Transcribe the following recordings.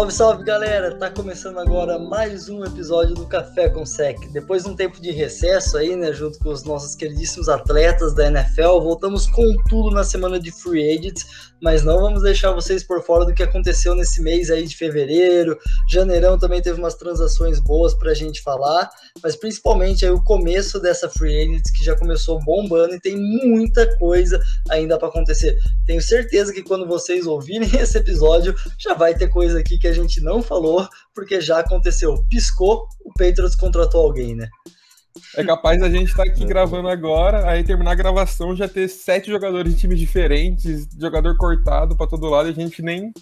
Salve, salve galera! Tá começando agora mais um episódio do Café com Sec. Depois de um tempo de recesso aí, né, junto com os nossos queridíssimos atletas da NFL, voltamos com tudo na semana de Free Agents mas não vamos deixar vocês por fora do que aconteceu nesse mês aí de fevereiro. Janeirão também teve umas transações boas para a gente falar, mas principalmente aí o começo dessa free agents que já começou bombando e tem muita coisa ainda para acontecer. Tenho certeza que quando vocês ouvirem esse episódio já vai ter coisa aqui que a gente não falou, porque já aconteceu. Piscou, o Patriots contratou alguém, né? É capaz a gente estar tá aqui gravando agora, aí terminar a gravação já ter sete jogadores de times diferentes, jogador cortado para todo lado e a gente nem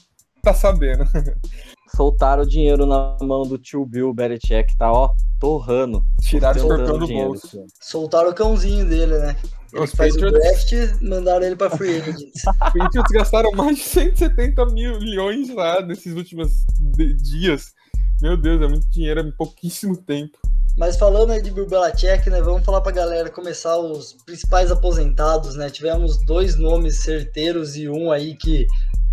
tá sabendo. Soltaram o dinheiro na mão do tio Bill Belichick, tá ó, torrando. Tiraram o escorpião do bolso. Soltaram o cãozinho dele, né? Ele Os faz Patriots... o draft mandaram ele pra free agents. Os Patriots gastaram mais de 170 milhões lá nesses últimos dias. Meu Deus, é muito dinheiro, é pouquíssimo tempo. Mas falando aí de Bill Belichick, né, vamos falar para a galera começar os principais aposentados, né? Tivemos dois nomes certeiros e um aí que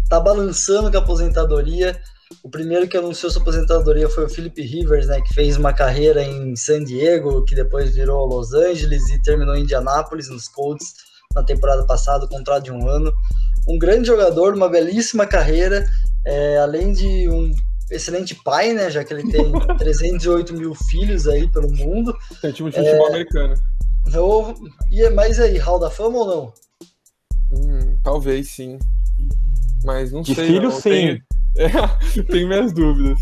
tá balançando com a aposentadoria. O primeiro que anunciou sua aposentadoria foi o Philip Rivers, né, que fez uma carreira em San Diego, que depois virou Los Angeles e terminou em Indianápolis, nos Colts, na temporada passada, contrato de um ano. Um grande jogador, uma belíssima carreira, é, além de um excelente pai, né? Já que ele tem 308 mil filhos aí pelo mundo. Tem time de futebol é, americano. Eu, e é mais aí, Hall da Fama ou não? Hum, talvez sim. Mas não de sei. Filho, não. sim. Tenho, é, tenho minhas dúvidas.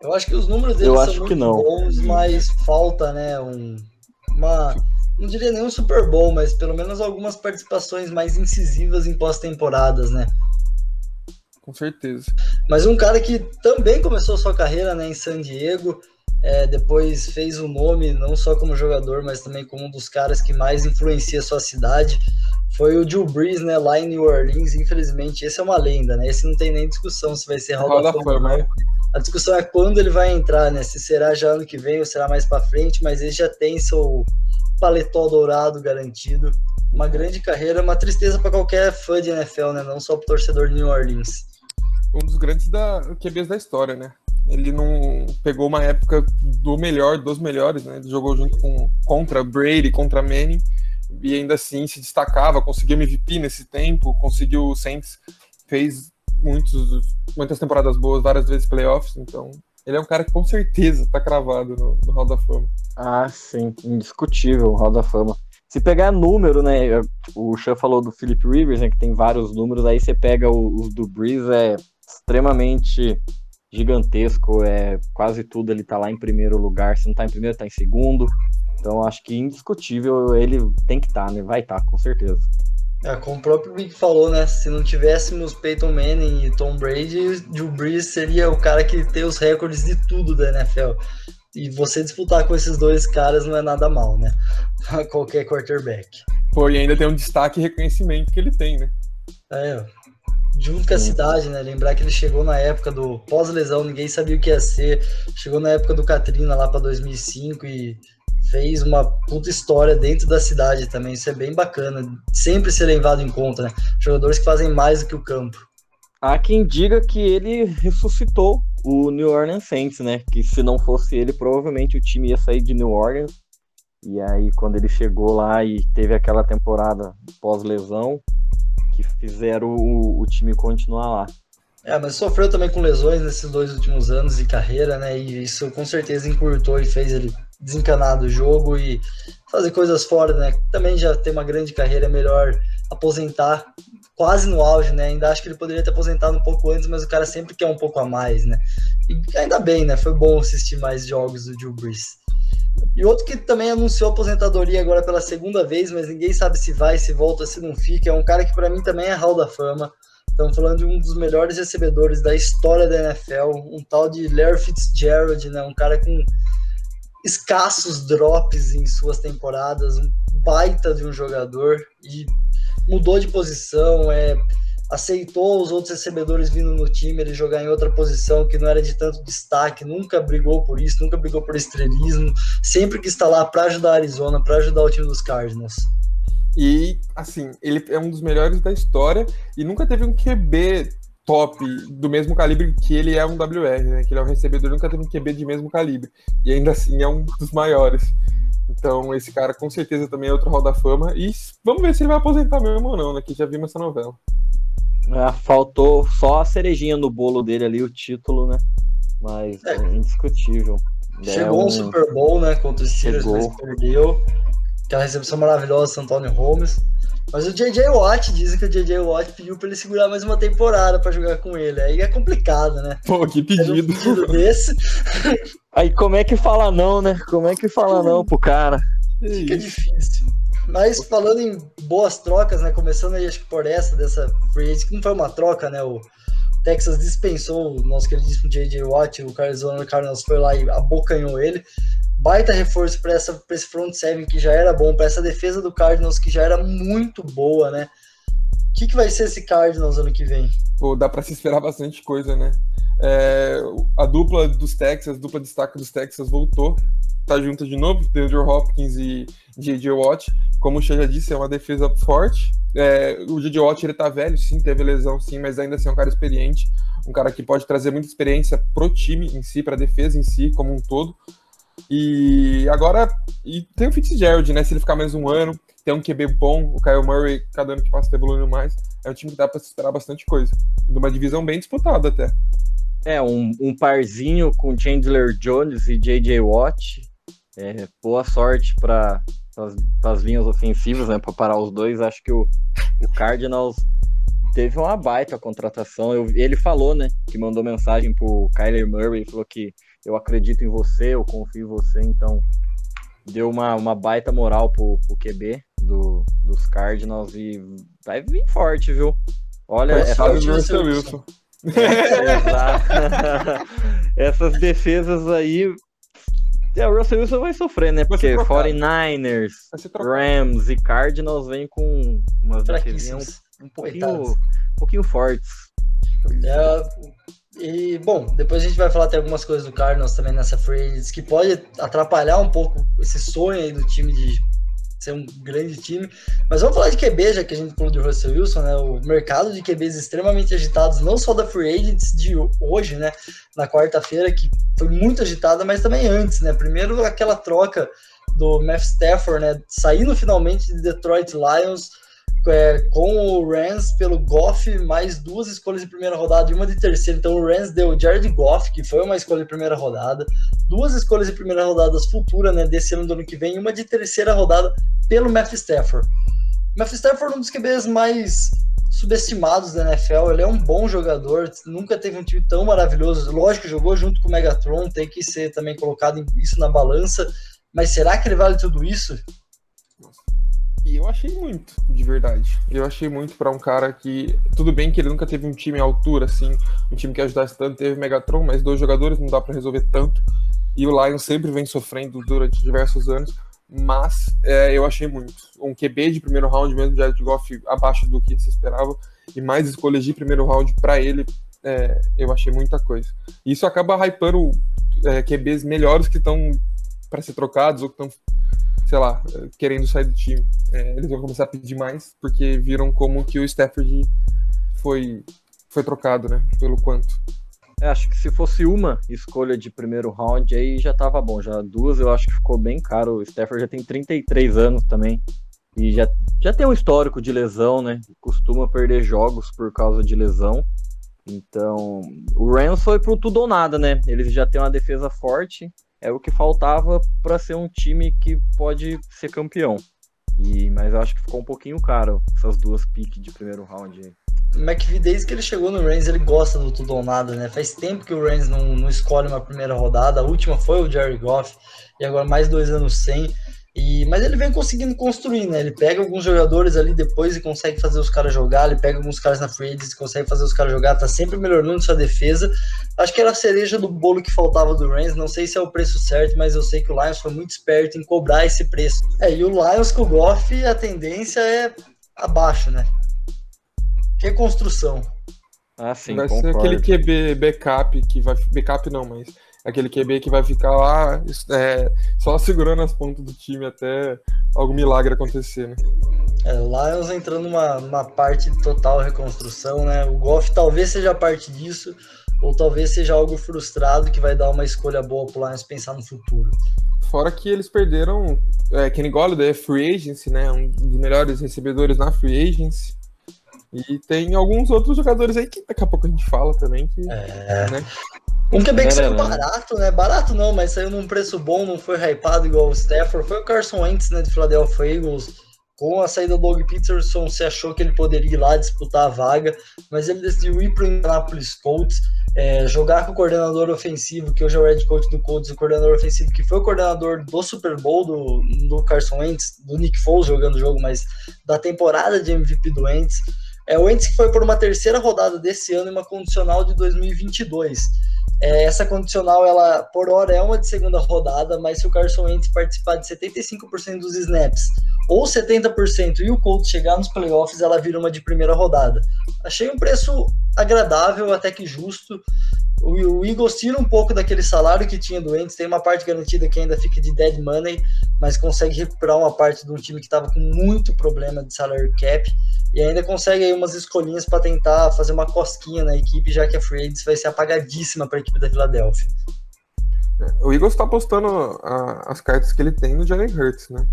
Eu acho que os números dele Eu são acho muito que não. bons, mas falta, né? Um, uma. Não diria nem um Super Bowl, mas pelo menos algumas participações mais incisivas em pós-temporadas, né? com certeza. Mas um cara que também começou sua carreira né, em San Diego, é, depois fez o um nome não só como jogador, mas também como um dos caras que mais influencia a sua cidade, foi o Drew Brees, né, lá em New Orleans. Infelizmente, esse é uma lenda, né? Esse não tem nem discussão se vai ser Hall da Fama. Né? A discussão é quando ele vai entrar, né? Se será já ano que vem ou será mais para frente, mas ele já tem seu paletó dourado garantido. Uma grande carreira, uma tristeza para qualquer fã de NFL, né? Não só para torcedor de New Orleans um dos grandes da, QBs da história, né? Ele não pegou uma época do melhor, dos melhores, né? Ele jogou junto com contra Brady, contra Manning, e ainda assim se destacava, conseguiu MVP nesse tempo, conseguiu o Saints, fez muitos, muitas temporadas boas, várias vezes playoffs, então ele é um cara que com certeza tá cravado no, no Hall da Fama. Ah, sim, indiscutível, Hall da Fama. Se pegar número, né? O Chan falou do Philip Rivers, né? Que tem vários números, aí você pega os do Breeze, é extremamente gigantesco, é quase tudo ele tá lá em primeiro lugar, se não tá em primeiro, tá em segundo. Então acho que indiscutível ele tem que estar, tá, né? Vai estar, tá, com certeza. É, como o próprio Big falou, né? Se não tivéssemos Peyton Manning e Tom Brady, Drew Brees seria o cara que tem os recordes de tudo da NFL. E você disputar com esses dois caras não é nada mal, né? Qualquer quarterback. Pô, e ainda tem um destaque e reconhecimento que ele tem, né? É, junto com a cidade, né? Lembrar que ele chegou na época do pós-lesão, ninguém sabia o que ia ser. Chegou na época do Katrina lá para 2005 e fez uma puta história dentro da cidade também. Isso é bem bacana. Sempre ser levado em conta, né? Jogadores que fazem mais do que o campo. Há quem diga que ele ressuscitou o New Orleans Saints, né? Que se não fosse ele, provavelmente o time ia sair de New Orleans. E aí, quando ele chegou lá e teve aquela temporada pós-lesão, que fizeram o, o time continuar lá. É, mas sofreu também com lesões nesses dois últimos anos de carreira, né? E isso com certeza encurtou e fez ele desencanar do jogo e fazer coisas fora, né? Também já tem uma grande carreira, é melhor aposentar quase no auge, né? Ainda acho que ele poderia ter aposentado um pouco antes, mas o cara sempre quer um pouco a mais, né? E ainda bem, né? Foi bom assistir mais jogos do Drew Brees. E outro que também anunciou aposentadoria agora pela segunda vez, mas ninguém sabe se vai, se volta, se não fica. É um cara que para mim também é Hall da Fama. Estamos falando de um dos melhores recebedores da história da NFL, um tal de Larry Fitzgerald, né? Um cara com escassos drops em suas temporadas, um baita de um jogador e mudou de posição, é aceitou os outros recebedores vindo no time, ele jogar em outra posição que não era de tanto destaque, nunca brigou por isso, nunca brigou por estrelismo, sempre que está lá para ajudar a Arizona, para ajudar o time dos Cardinals. E, assim, ele é um dos melhores da história e nunca teve um QB top, do mesmo calibre que ele é um WR, né? Que ele é um recebedor, nunca teve um QB de mesmo calibre. E ainda assim é um dos maiores. Então, esse cara com certeza também é outro Hall da Fama. E vamos ver se ele vai aposentar mesmo ou não, né? Que já vimos essa novela. Ah, faltou só a cerejinha no bolo dele ali, o título, né? Mas é. indiscutível. Chegou é um... Super Bowl, né? Contra os Steelers, mas perdeu. Aquela recepção maravilhosa do Antônio Holmes. Mas o JJ Watt, dizem que o JJ Watt pediu pra ele segurar mais uma temporada pra jogar com ele. Aí é complicado, né? Pô, que pedido. Um pedido desse. Aí como é que fala não, né? Como é que fala não pro cara? Fica difícil. Mas falando em boas trocas, né? Começando aí, acho que por essa, dessa free que não foi uma troca, né? O Texas dispensou o nosso queridíssimo J.J. Watt, o Arizona Cardinals foi lá e abocanhou ele. Baita reforço para esse front seven que já era bom, para essa defesa do Cardinals que já era muito boa, né? O que, que vai ser esse Cardinals ano que vem? Pô, dá para se esperar bastante coisa, né? É, a dupla dos Texas, dupla de destaque dos Texas voltou, tá junto de novo, Andrew Hopkins e J.J. Watt. Como o Xê já disse, é uma defesa forte. É, o J.J. Watt, ele tá velho, sim, teve lesão, sim, mas ainda assim é um cara experiente, um cara que pode trazer muita experiência pro time em si, pra defesa em si, como um todo. E agora, e tem o Fitzgerald, né? Se ele ficar mais um ano, tem um QB bom, o Kyle Murray, cada ano que passa, tá evoluindo mais. É um time que dá pra se esperar bastante coisa. De uma divisão bem disputada até. É, um, um parzinho com Chandler Jones e J.J. Watt. É, boa sorte para as linhas ofensivas, né? Para parar os dois. Acho que o, o Cardinals teve uma baita contratação. Eu, ele falou, né? Que mandou mensagem pro Kyler Murray, falou que eu acredito em você, eu confio em você, então deu uma, uma baita moral pro, pro QB do, dos Cardinals e vai vir forte, viu? Olha, é Fábio Russell Wilson. Essas defesas aí. É, o Russell Wilson vai sofrer, né? Porque 49ers, Rams e Cardinals vêm com umas defesas um, um pouquinho, um pouquinho fortes. É, e, bom, depois a gente vai falar até algumas coisas do Cardinals também nessa free que pode atrapalhar um pouco esse sonho aí do time de ser um grande time. Mas vamos falar de QB, já que a gente falou de Russell Wilson, né? O mercado de QBs extremamente agitados, não só da Free Agents de hoje, né? Na quarta-feira, que foi muito agitada, mas também antes, né? Primeiro aquela troca do Matt Stafford, né? Saindo finalmente de Detroit Lions é, com o Rams pelo Goff, mais duas escolhas de primeira rodada e uma de terceira. Então o Rams deu o Jared Goff, que foi uma escolha de primeira rodada, duas escolhas de primeira rodada futuras, né, desse ano do ano que vem, e uma de terceira rodada pelo Matthew Stafford. Matthew Stafford é um dos QBs mais subestimados da NFL, ele é um bom jogador, nunca teve um time tão maravilhoso, lógico, jogou junto com o Megatron, tem que ser também colocado isso na balança, mas será que ele vale tudo isso? E eu achei muito, de verdade. Eu achei muito para um cara que. Tudo bem que ele nunca teve um time à altura, assim, um time que ajudasse tanto. Teve Megatron, mas dois jogadores não dá para resolver tanto. E o Lions sempre vem sofrendo durante diversos anos. Mas é, eu achei muito. Um QB de primeiro round, mesmo de Goff abaixo do que se esperava. E mais escolhas de primeiro round para ele, é, eu achei muita coisa. E isso acaba hypando é, QBs melhores que estão para ser trocados ou que estão sei lá, querendo sair do time. É, eles vão começar a pedir mais, porque viram como que o Stafford foi, foi trocado, né? Pelo quanto. É, acho que se fosse uma escolha de primeiro round, aí já tava bom. Já duas eu acho que ficou bem caro. O Stafford já tem 33 anos também. E já, já tem um histórico de lesão, né? Costuma perder jogos por causa de lesão. Então, o Rams foi pro tudo ou nada, né? Eles já têm uma defesa forte é o que faltava para ser um time que pode ser campeão. E, mas eu acho que ficou um pouquinho caro essas duas piques de primeiro round aí. McVie, desde que ele chegou no Rams, ele gosta do tudo ou nada, né? Faz tempo que o Rams não, não escolhe uma primeira rodada. A última foi o Jerry Goff, e agora mais dois anos sem. E, mas ele vem conseguindo construir, né? Ele pega alguns jogadores ali depois e consegue fazer os caras jogar. Ele pega alguns caras na free e consegue fazer os caras jogar. Tá sempre melhorando sua defesa. Acho que era a cereja do bolo que faltava do Rams. Não sei se é o preço certo, mas eu sei que o Lions foi muito esperto em cobrar esse preço. É, e o Lions com o Goff, a tendência é abaixo, né? Reconstrução. Ah, sim, vai concordo. ser aquele QB backup que vai. Backup não, mas aquele QB que vai ficar lá é, só segurando as pontas do time até algum milagre acontecer, né? É, o Lions entrando numa, numa parte total reconstrução, né? O Goff talvez seja parte disso, ou talvez seja algo frustrado que vai dar uma escolha boa pro Lions pensar no futuro. Fora que eles perderam é, Kenny Golladay é free agency, né? Um dos melhores recebedores na free agency. E tem alguns outros jogadores aí que daqui a pouco a gente fala também. Que, é. né? Um QB que saiu barato, né? Barato não, mas saiu num preço bom, não foi hypado igual o Stafford. Foi o Carson Wentz, né, de Philadelphia Eagles. Com a saída do Doug Peterson, se achou que ele poderia ir lá disputar a vaga, mas ele decidiu ir para o Indianapolis Colts, é, jogar com o coordenador ofensivo, que hoje é o head coach do Colts, o coordenador ofensivo que foi o coordenador do Super Bowl do, do Carson Wentz, do Nick Foles jogando o jogo, mas da temporada de MVP do Wentz. É o Wentz que foi por uma terceira rodada desse ano e uma condicional de 2022. É, essa condicional, ela por hora é uma de segunda rodada, mas se o Carson Wentz participar de 75% dos snaps ou 70% e o Colts chegar nos playoffs, ela vira uma de primeira rodada. Achei um preço agradável, até que justo. O, Eagles tira um pouco daquele salário que tinha do Wentz, tem uma parte garantida que ainda fica de dead money, mas consegue recuperar uma parte de um time que estava com muito problema de salary cap e ainda consegue aí umas escolinhas para tentar fazer uma cosquinha na equipe, já que a free agency vai ser apagadíssima para a equipe da Filadélfia. O Eagles está apostando as cartas que ele tem no Jalen Hurts, né?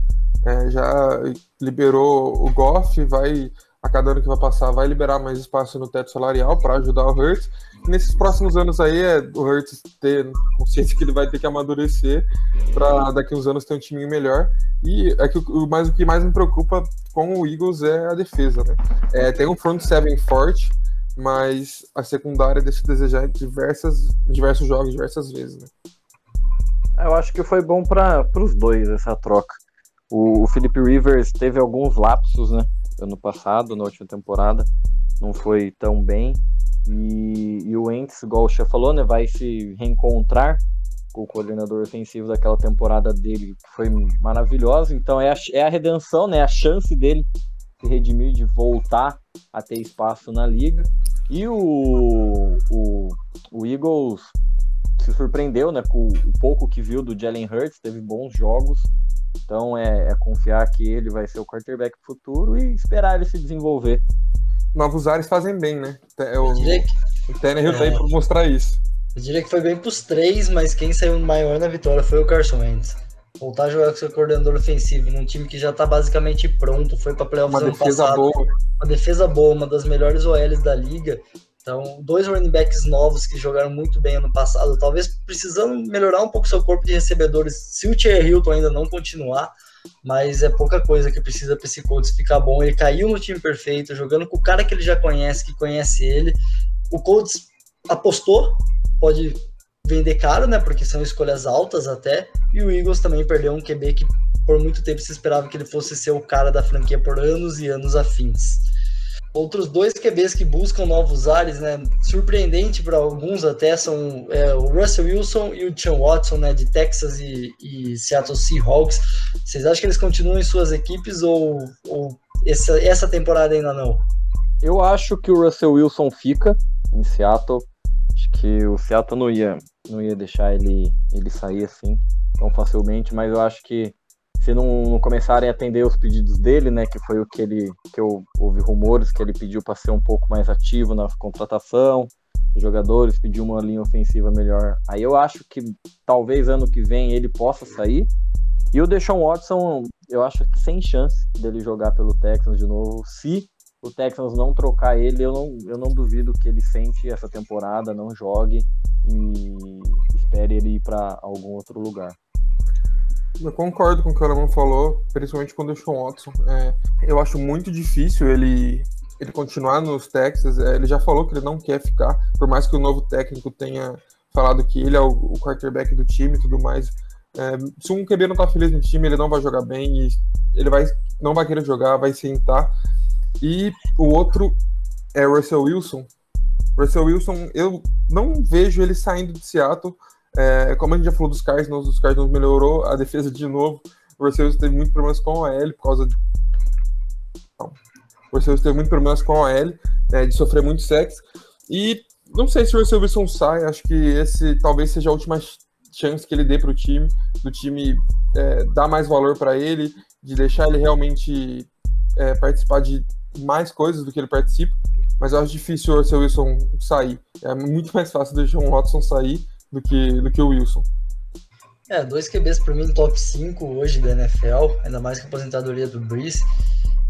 É, já liberou o Goff, vai a cada ano que vai passar vai liberar mais espaço no teto salarial para ajudar o Hurts. E nesses próximos anos aí é o Hurts ter consciência que ele vai ter que amadurecer para daqui uns anos ter um time melhor. E é que o, mais, o que mais me preocupa com o Eagles é a defesa, né? É, tem um front seven forte, mas a secundária deixa desejar em diversas, diversos jogos, diversas vezes, né? Eu acho que foi bom para os dois essa troca. O, o Felipe Rivers teve alguns lapsos, né? Ano passado, na última temporada, não foi tão bem. E, e o Ents, igual o Chef falou, né, vai se reencontrar com o coordenador ofensivo daquela temporada dele, que foi maravilhosa. Então é a, é a redenção, né, a chance dele se redimir, de voltar a ter espaço na liga. E o, o, o Eagles se surpreendeu né, com o pouco que viu do Jalen Hurts, teve bons jogos. Então é, é, confiar que ele vai ser o quarterback futuro e esperar ele se desenvolver. Novos ares fazem bem, né? O, que... o Tannehill é... tá aí pra mostrar isso. Eu diria que foi bem pros três, mas quem saiu maior na vitória foi o Carson Wentz. Voltar a jogar com seu coordenador ofensivo num time que já tá basicamente pronto, foi pra playoffs uma defesa passado, boa. Uma defesa boa, uma das melhores OLs da liga. Então, dois running backs novos que jogaram muito bem ano passado, talvez precisando melhorar um pouco seu corpo de recebedores, se o Thierry Hilton ainda não continuar, mas é pouca coisa que precisa para esse Colts ficar bom. Ele caiu no time perfeito, jogando com o cara que ele já conhece, que conhece ele. O Colts apostou, pode vender caro, né? Porque são escolhas altas até. E o Eagles também perdeu um QB que por muito tempo se esperava que ele fosse ser o cara da franquia por anos e anos afins. Outros dois QBs que buscam novos ares, né? Surpreendente para alguns até são é, o Russell Wilson e o Sean Watson, né? De Texas e, e, Seattle Seahawks. Vocês acham que eles continuam em suas equipes ou, ou essa, essa temporada ainda não? Eu acho que o Russell Wilson fica em Seattle. Acho que o Seattle não ia, não ia deixar ele, ele sair assim tão facilmente, mas eu acho que se não, não, começarem a atender os pedidos dele, né, que foi o que ele que eu ouvi rumores que ele pediu para ser um pouco mais ativo na contratação, jogadores pediu uma linha ofensiva melhor. Aí eu acho que talvez ano que vem ele possa sair. E o Deshaun Watson, eu acho que sem chance dele jogar pelo Texans de novo. Se o Texans não trocar ele, eu não, eu não duvido que ele sente essa temporada, não jogue e espere ele ir para algum outro lugar. Eu concordo com o que o Alemão falou, principalmente com o Deshaun Watson. É, eu acho muito difícil ele, ele continuar nos Texas. É, ele já falou que ele não quer ficar, por mais que o novo técnico tenha falado que ele é o, o quarterback do time e tudo mais. É, se um QB não tá feliz no time, ele não vai jogar bem ele vai, não vai querer jogar, vai sentar. E o outro é Russell Wilson. Russell Wilson, eu não vejo ele saindo de Seattle é, como a gente já falou dos Cardinals, os Cardinals melhorou a defesa de novo. O Russell teve muitos problemas com a OL por causa de. Não. O Russell teve muitos problemas com a OL, é, de sofrer muito sexo. E não sei se o Russell Wilson sai, acho que esse talvez seja a última chance que ele dê para o time, do time é, dar mais valor para ele, de deixar ele realmente é, participar de mais coisas do que ele participa, mas eu acho difícil o Russell Wilson sair. É muito mais fácil deixar o Watson sair do que, do que o Wilson. É, dois QBs para mim top 5 hoje da NFL, ainda mais que a aposentadoria do Breeze.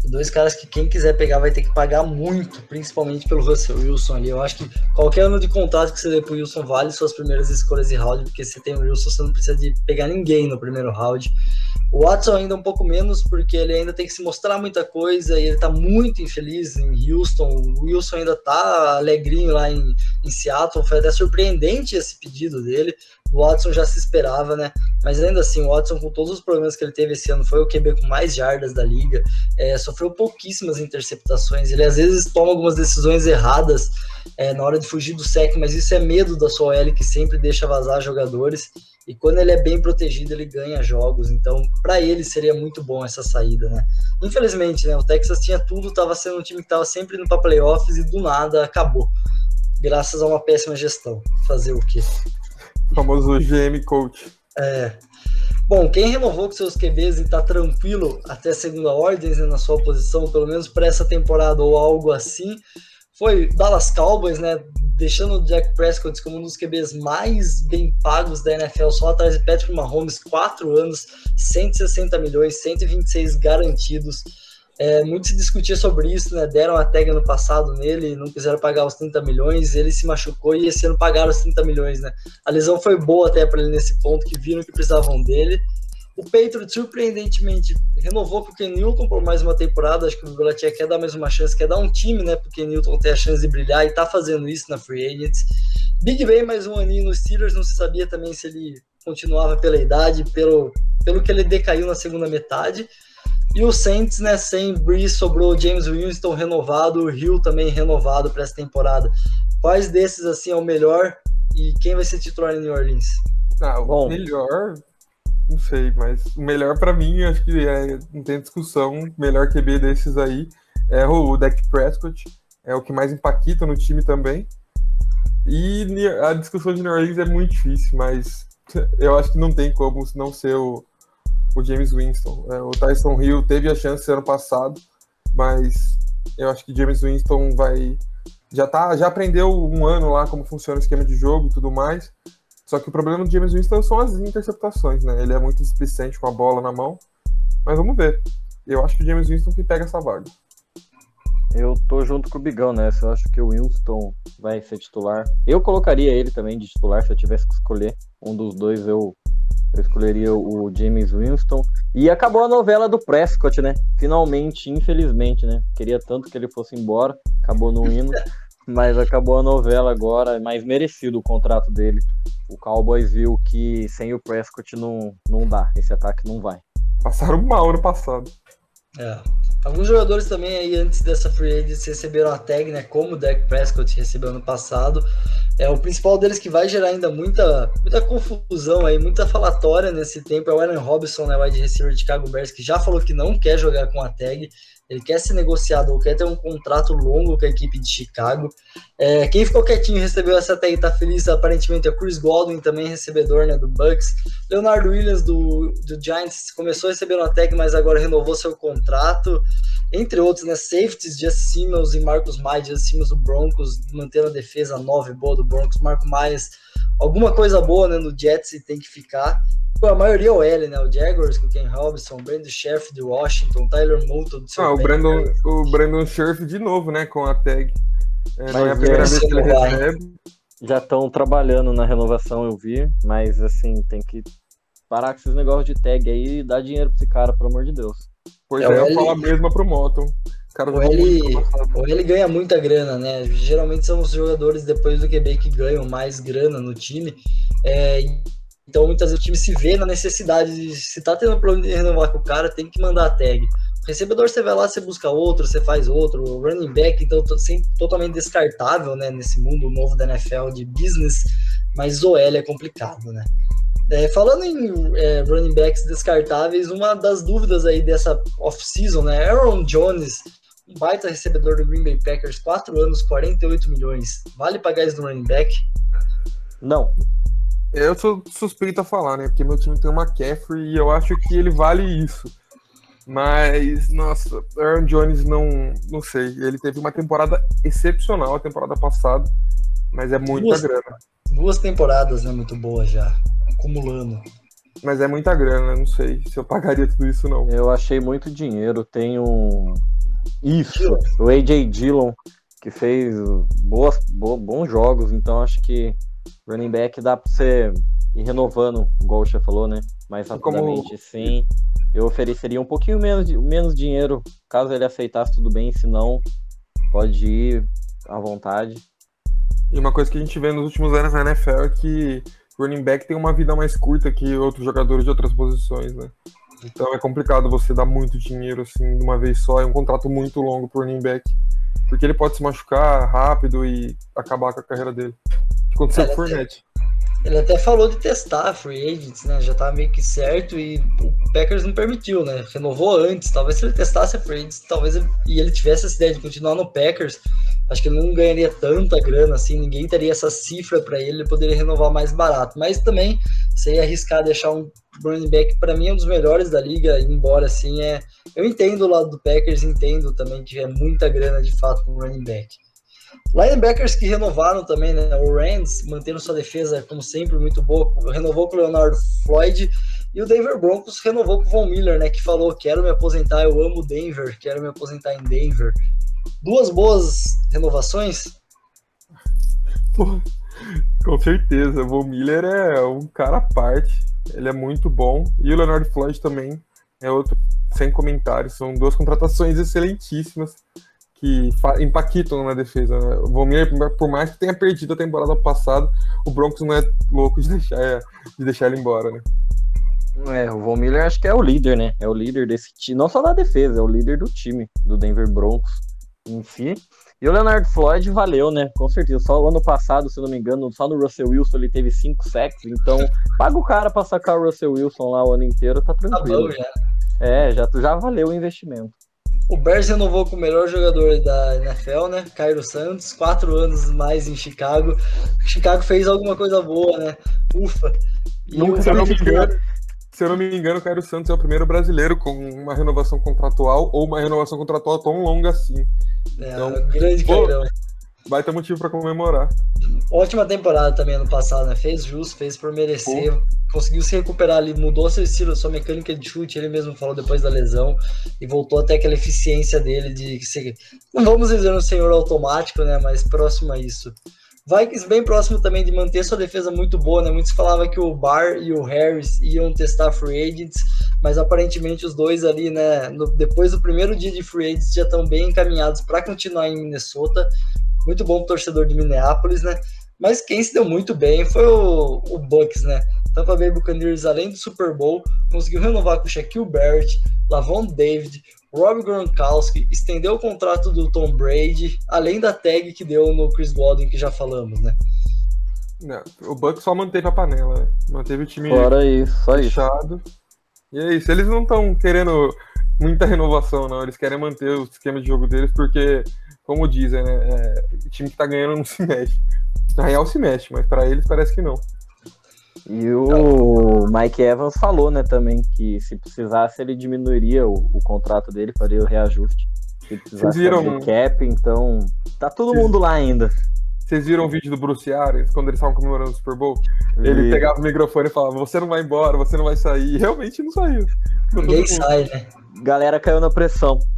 Dois caras que quem quiser pegar vai ter que pagar muito, principalmente pelo Russell Wilson ali. Eu acho que qualquer ano de contrato que você dê pro Wilson vale suas primeiras escolhas de round, porque se tem o Wilson, você não precisa de pegar ninguém no primeiro round. O Watson ainda um pouco menos, porque ele ainda tem que se mostrar muita coisa e ele tá muito infeliz em Houston. O Wilson ainda tá alegrinho lá em, em Seattle. Foi até surpreendente esse pedido dele. O Watson já se esperava, né? Mas ainda assim, o Watson, com todos os problemas que ele teve esse ano, foi o QB com mais jardas da liga, é, sofreu pouquíssimas interceptações. Ele às vezes toma algumas decisões erradas é, na hora de fugir do sec, mas isso é medo da sua L que sempre deixa vazar jogadores. E quando ele é bem protegido, ele ganha jogos. Então, para ele seria muito bom essa saída, né? Infelizmente, né? O Texas tinha tudo, estava sendo um time que estava sempre indo para playoffs e do nada acabou. Graças a uma péssima gestão. Fazer o quê? O famoso GM Coach. É. Bom, quem renovou com seus QBs e está tranquilo até segunda ordem né, na sua posição, pelo menos para essa temporada ou algo assim, foi Dallas Cowboys, né? Deixando o Jack Prescott como um dos QBs mais bem pagos da NFL, só atrás de Patrick Mahomes, 4 anos, 160 milhões, 126 garantidos. É, muito se discutia sobre isso, né? Deram a tag no passado nele, não quiseram pagar os 30 milhões, ele se machucou e esse ano pagaram os 30 milhões, né? A lesão foi boa até para ele nesse ponto, que viram que precisavam dele. O Patriots, surpreendentemente, renovou Ken Newton por mais uma temporada. Acho que o Belichick quer dar mais uma chance, quer dar um time, né? Porque Newton ter a chance de brilhar e tá fazendo isso na Free Agents. Big Ben mais um aninho nos Steelers, não se sabia também se ele continuava pela idade, pelo, pelo que ele decaiu na segunda metade. E o Saints, né, sem Breeze, sobrou James Winston renovado, o Hill também renovado para essa temporada. Quais desses, assim, é o melhor e quem vai ser titular em New Orleans? Ah, o Bom, melhor, não sei, mas o melhor para mim, acho que é, não tem discussão, o melhor QB desses aí é o Dak Prescott, é o que mais impacta no time também. E a discussão de New Orleans é muito difícil, mas eu acho que não tem como não ser o o James Winston. É, o Tyson Hill teve a chance ano passado, mas eu acho que James Winston vai já tá já aprendeu um ano lá como funciona o esquema de jogo e tudo mais. Só que o problema do James Winston são as interceptações, né? Ele é muito displicente com a bola na mão. Mas vamos ver. Eu acho que o James Winston que pega essa vaga. Eu tô junto com o Bigão nessa. Eu acho que o Winston vai ser titular. Eu colocaria ele também de titular se eu tivesse que escolher. Um dos dois eu eu escolheria o James Winston. E acabou a novela do Prescott, né? Finalmente, infelizmente, né? Queria tanto que ele fosse embora, acabou não indo. mas acabou a novela agora, é mais merecido o contrato dele. O Cowboys viu que sem o Prescott não, não dá, esse ataque não vai. Passaram mal no passado. É. Alguns jogadores também aí antes dessa free agency receberam a tag, né? Como o Dak Prescott recebeu ano passado. É o principal deles que vai gerar ainda muita, muita confusão aí, muita falatória nesse tempo é o Allen Robinson, né, wide receiver de Chicago Bears, que já falou que não quer jogar com a tag. Ele quer ser negociado ou quer ter um contrato longo com a equipe de Chicago. É, quem ficou quietinho e recebeu essa tag tá feliz, aparentemente é Chris Godwin, também recebedor né, do Bucks. Leonardo Williams do, do Giants começou recebendo a tag, mas agora renovou seu contrato. Entre outros, né, safeties, Jesse Simmons e Marcos Maia, Jesse Simmons do Broncos, mantendo a defesa 9 boa do Broncos. Marco Myers, alguma coisa boa né, no Jets e tem que ficar a maioria é o L, né? O Jaguars com o Ken Robinson, o Brandon Scherf de Washington, Tyler Moulton do Ah, o Brandon, o Brandon Scherf de novo, né? Com a tag. É, não é a primeira é, vez que ele recebe. Já estão trabalhando na renovação, eu vi, mas assim, tem que parar com esses negócios de tag aí e dar dinheiro pra esse cara, pelo amor de Deus. Pois é, é eu falo a mesma pro Moton. O, L, o L ganha muita grana, né? Geralmente são os jogadores depois do QB que ganham mais grana no time. É, então, muitas vezes o time se vê na necessidade de, se tá tendo problema de renovar com o cara, tem que mandar a tag. O recebedor, você vai lá, você busca outro, você faz outro. O running back, então, sem, totalmente descartável, né, nesse mundo novo da NFL de business, mas OL é complicado, né. É, falando em é, running backs descartáveis, uma das dúvidas aí dessa off-season, né, Aaron Jones, um baita recebedor do Green Bay Packers, 4 anos, 48 milhões. Vale pagar isso no running back? Não. Eu sou suspeito a falar, né? Porque meu time tem uma McCaffrey e eu acho que ele vale isso. Mas, nossa, Aaron Jones não, não sei. Ele teve uma temporada excepcional a temporada passada, mas é muita duas, grana. Duas temporadas, né? Muito boas já, acumulando. Mas é muita grana, não sei se eu pagaria tudo isso não. Eu achei muito dinheiro. Tem um. Isso, o AJ Dillon, que fez boas, bo, bons jogos, então acho que running back dá pra você ir renovando, igual o Che falou, né? Mais rapidamente, Como... sim. Eu ofereceria um pouquinho menos, menos dinheiro, caso ele aceitasse tudo bem, se não, pode ir à vontade. E uma coisa que a gente vê nos últimos anos na NFL é que running back tem uma vida mais curta que outros jogadores de outras posições, né? Então é complicado você dar muito dinheiro assim de uma vez só, é um contrato muito longo pro running back, porque ele pode se machucar rápido e acabar com a carreira dele. Aconteceu com o Fournette. Ele até falou de testar free agents, né? Já tava meio que certo e o Packers não permitiu, né? Renovou antes. Talvez se ele testasse a free agents, talvez ele, e ele tivesse essa ideia de continuar no Packers, acho que não ganharia tanta grana assim, ninguém teria essa cifra para ele, ele poderia renovar mais barato. Mas também, se arriscar deixar um running back, para mim é um dos melhores da liga, embora assim é. Eu entendo o lado do Packers, entendo também que é muita grana de fato um running back. Linebackers que renovaram também, né? O Rams, mantendo sua defesa, como sempre, muito boa, renovou com o Leonardo Floyd. E o Denver Broncos renovou com o Von Miller, né? Que falou: quero me aposentar, eu amo Denver, quero me aposentar em Denver. Duas boas renovações? Pô, com certeza, o Von Miller é um cara à parte. Ele é muito bom. E o Leonardo Floyd também é outro, sem comentários. São duas contratações excelentíssimas que impactam na defesa. Né? O Von Miller, por mais que tenha perdido a temporada passada, o Broncos não é louco de deixar, de deixar ele embora, né? É, o Von Miller acho que é o líder, né? É o líder desse time, não só da defesa, é o líder do time, do Denver Broncos em si. E o Leonard Floyd valeu, né? Com certeza. Só o ano passado, se não me engano, só no Russell Wilson ele teve cinco sacks. Então, paga o cara pra sacar o Russell Wilson lá o ano inteiro, tá tranquilo. Tá bom, já. É, já, já valeu o investimento. O Bears renovou com o melhor jogador da NFL, né? Cairo Santos, quatro anos mais em Chicago. Chicago fez alguma coisa boa, né? Ufa. E Nunca, se, eu não me engano, se eu não me engano, o Cairo Santos é o primeiro brasileiro com uma renovação contratual ou uma renovação contratual tão longa assim. É, então, grande Cairão. Vai ter motivo para comemorar. Ótima temporada também ano passado, né? Fez justo, fez por merecer. Pô conseguiu se recuperar ali, mudou seu estilo, sua mecânica de chute, ele mesmo falou depois da lesão, e voltou até aquela eficiência dele de ser, não vamos dizer um senhor automático, né, mas próximo a isso. Vikings bem próximo também de manter sua defesa muito boa, né? Muitos falavam que o Barr e o Harris iam testar free agents, mas aparentemente os dois ali, né, no, depois do primeiro dia de free agents já estão bem encaminhados para continuar em Minnesota. Muito bom torcedor de Minneapolis, né? Mas quem se deu muito bem foi o, o Bucks, né? Tampa Bay Buccaneers, além do Super Bowl, conseguiu renovar com Shaquille Barrett, Lavon David, Rob Gronkowski, estendeu o contrato do Tom Brady, além da tag que deu no Chris Godwin, que já falamos, né? Não, o Bucks só manteve a panela, né? Manteve o time Fora isso, só fechado. Isso. E é isso, eles não estão querendo muita renovação, não. Eles querem manter o esquema de jogo deles, porque, como dizem, né? É, o time que tá ganhando não se mexe. Na real se mexe, mas para eles parece que não. E o Mike Evans falou, né, também, que se precisasse ele diminuiria o, o contrato dele, faria o reajuste. Se precisasse viram... cap, então tá todo mundo lá ainda. Vocês viram o vídeo do Bruce Arians, quando eles estavam comemorando o Super Bowl? Ele e... pegava o microfone e falava, você não vai embora, você não vai sair. E realmente não saiu. Ninguém sai, né? Galera caiu na pressão.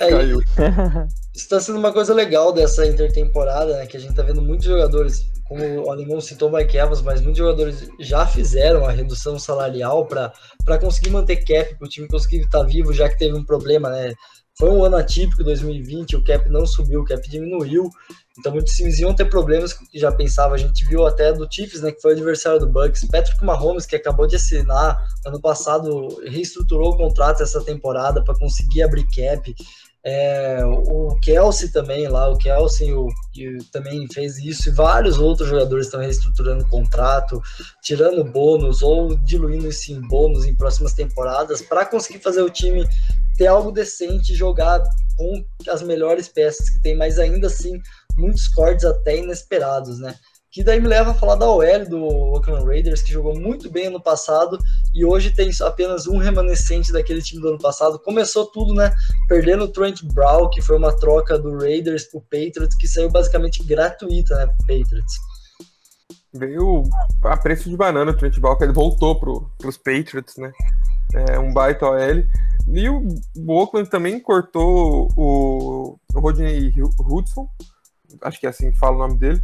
É, caiu. Isso tá sendo uma coisa legal dessa intertemporada, né? Que a gente tá vendo muitos jogadores como o Alemão citou Mike Evans, mas muitos jogadores já fizeram a redução salarial para conseguir manter cap, para o time conseguir estar vivo, já que teve um problema, né? Foi um ano atípico, 2020, o cap não subiu, o cap diminuiu, então muitos times iam ter problemas que já pensava. A gente viu até do Chiefs, né, que foi adversário do Bucks, Patrick Mahomes, que acabou de assinar ano passado, reestruturou o contrato essa temporada para conseguir abrir cap. É, o Kelsey também lá, o Kelsey o, também fez isso, e vários outros jogadores estão reestruturando o contrato, tirando bônus ou diluindo isso em bônus em próximas temporadas para conseguir fazer o time ter algo decente, jogar com as melhores peças que tem, mas ainda assim muitos cortes até inesperados, né? Que daí me leva a falar da OL do Oakland Raiders, que jogou muito bem ano passado e hoje tem apenas um remanescente daquele time do ano passado. Começou tudo, né? Perdendo o Trent Brown, que foi uma troca do Raiders pro Patriots, que saiu basicamente gratuita, né, pro Patriots. Veio a preço de banana o Trent Brown, que ele voltou pro, pros Patriots, né? É um baita OL. E o Oakland também cortou o, Rodney Hudson, acho que é assim que fala o nome dele,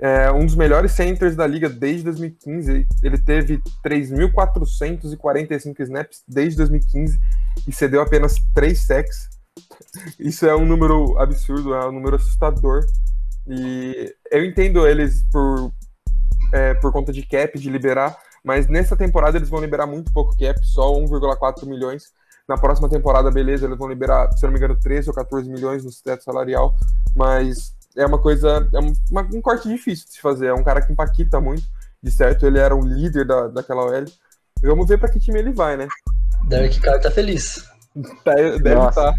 é um dos melhores centers da liga desde 2015. Ele teve 3.445 snaps desde 2015 e cedeu apenas 3 sacks. Isso é um número absurdo, é um número assustador. E eu entendo eles por, é, por conta de cap, de liberar, mas nessa temporada eles vão liberar muito pouco cap, só 1,4 milhões. Na próxima temporada, beleza, eles vão liberar, se não me engano, 13 ou 14 milhões no teto salarial, mas é uma coisa, é uma, um corte difícil de se fazer. É um cara que impacta muito, de certo, ele era o líder da, daquela OL. Vamos ver para que time ele vai, né? Derek Carr tá feliz. Tá, deve estar. Tá.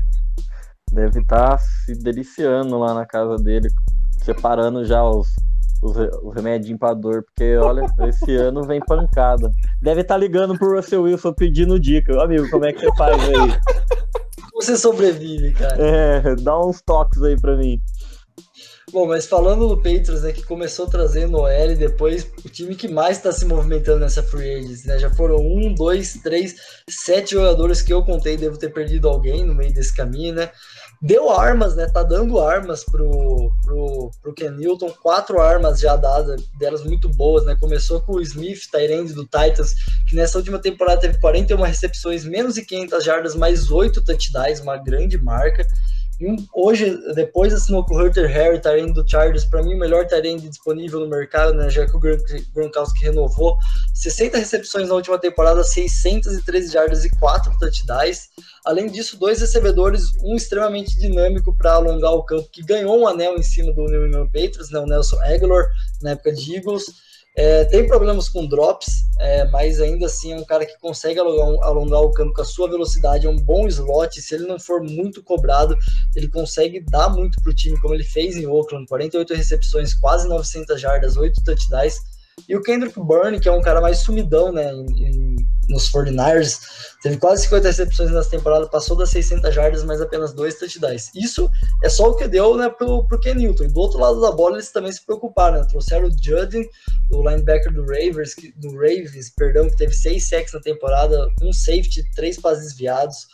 Deve estar tá se deliciando lá na casa dele, separando já os, os, os remedinhos pra dor, porque olha, esse ano vem pancada. Deve estar tá ligando pro Russell Wilson pedindo dica. Amigo, como é que você faz aí? Como você sobrevive, cara? É, dá uns toques aí pra mim. Bom, mas falando do Patriots, né, que começou trazendo o L, depois o time que mais está se movimentando nessa free agency, né? Já foram um, dois, três, sete jogadores que eu contei, devo ter perdido alguém no meio desse caminho, né? Deu armas, né? Tá dando armas pro, pro, pro Ken Newton, quatro armas já dadas, delas muito boas, né? Começou com o Smith, Tyrande do Titans, que nessa última temporada teve 41 recepções, menos de 500 jardas, mais oito touchdowns, uma grande marca hoje, depois assinou com o Hunter Harry, Tyrande do Chargers, para mim o melhor Tyrande disponível no mercado, né, já que o Gronkowski renovou. 60 recepções na última temporada, 613 jardas e 4 touchdowns. Além disso, dois recebedores, um extremamente dinâmico para alongar o campo, que ganhou um anel em cima do New England Patriots, né, o Nelson Aguilar, na época de Eagles. É, tem problemas com drops, é, mas ainda assim é um cara que consegue alongar, alongar, o campo com a sua velocidade, é um bom slot. Se ele não for muito cobrado, ele consegue dar muito para o time, como ele fez em Oakland: 48 recepções, quase 900 jardas, 8 touchdowns. E o Kendrick Byrne, que é um cara mais sumidão, né, em, em, nos 49ers, teve quase 50 recepções nessa temporada, passou das 600 jardas, mas apenas dois touchdowns. Isso é só o que deu, né, pro, pro Ken Newton. E do outro lado da bola, eles também se preocuparam, né, trouxeram o Judin, o linebacker do Ravens, que, do Ravens, perdão, que teve seis sacks na temporada, um safety, três passes desviados.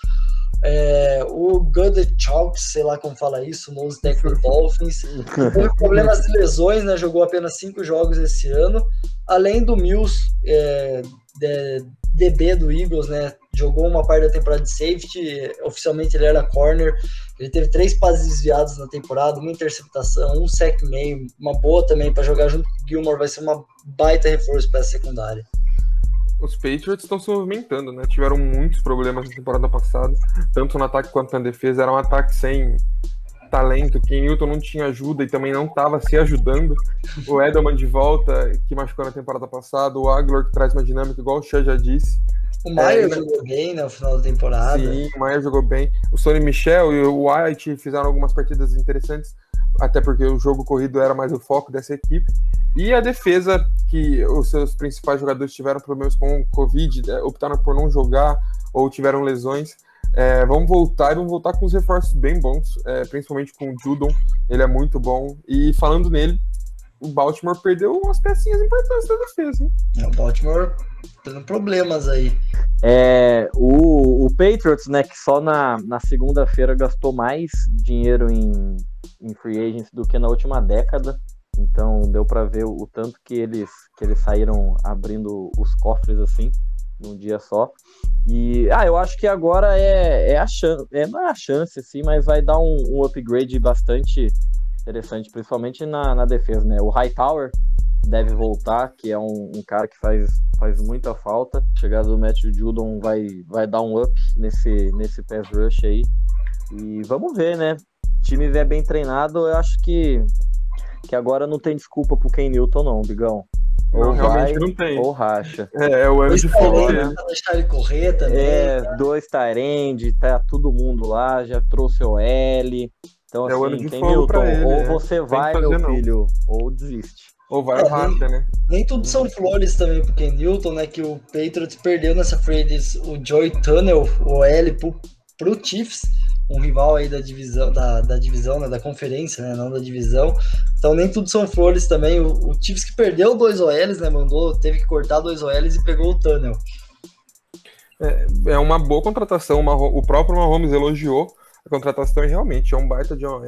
É, o Gunter Chalk, sei lá como fala isso, nose tackle do Dolphins, teve problemas de lesões, né, jogou apenas cinco jogos esse ano, além do Mills, é, de, DB do Eagles, né, jogou uma parte da temporada de safety, oficialmente ele era corner, ele teve três passes desviados na temporada, uma interceptação, um sec meio, uma boa também para jogar junto com o Gilmore, vai ser uma baita reforço para a secundária os Patriots estão se movimentando, né? Tiveram muitos problemas na temporada passada, tanto no ataque quanto na defesa. Era um ataque sem talento, que Newton não tinha ajuda e também não estava se ajudando. O Edelman de volta, que machucou na temporada passada, o Aguilar que traz uma dinâmica, igual o Xia já disse. O Maia é, jogou bem no final da temporada. Sim, o Maia jogou bem. O Sonny Michel e o White fizeram algumas partidas interessantes, até porque o jogo corrido era mais o foco dessa equipe. E a defesa, que os seus principais jogadores tiveram problemas com Covid, né, optaram por não jogar ou tiveram lesões. É, voltar e vamos voltar com os reforços bem bons, é, principalmente com o Judon, ele é muito bom. E falando nele, o Baltimore perdeu umas pecinhas importantes da defesa. Hein? É, o Baltimore tendo problemas aí. É, o, o Patriots, né, que só na, na segunda-feira gastou mais dinheiro em, em free agents do que na última década. Então deu para ver o tanto que eles que eles saíram abrindo os cofres assim num dia só. E ah, eu acho que agora é, é a chance, é, não é a chance assim, mas vai dar um, um upgrade bastante interessante, principalmente na, na defesa, né? O Hightower deve voltar, que é um, um, cara que faz, faz muita falta. A chegada do Matthew Judon vai, vai dar um up nesse, nesse pass rush aí. E vamos ver, né? O time é bem treinado, eu acho que que agora não tem desculpa pro Ken Newton, não, Bigão. Ou realmente vai, não tem. ou racha. É, é o Tyrande, dele. pra deixar ele correr também. É, tá? dois Tyrande, tá todo mundo lá, já trouxe o L. Então, É o assim, ano de fogo Newton, pra ele, ou é. você vai, meu não. filho, ou desiste. Ou vai É, o racha, né? Nem tudo são flores também pro Ken Newton, né? Que o Patriots perdeu nessa free o Joy Tunnel, o L, pro, pro Chiefs, um rival aí da divisão, da, da divisão, né? Da conferência, né? Não da divisão. Então nem tudo são flores também. O, o Chiefs que perdeu dois OLs, né? Mandou, teve que cortar dois OLs e pegou o Tunnel. É uma boa contratação. uma- o próprio Mahomes elogiou a contratação e realmente é um baita de OL.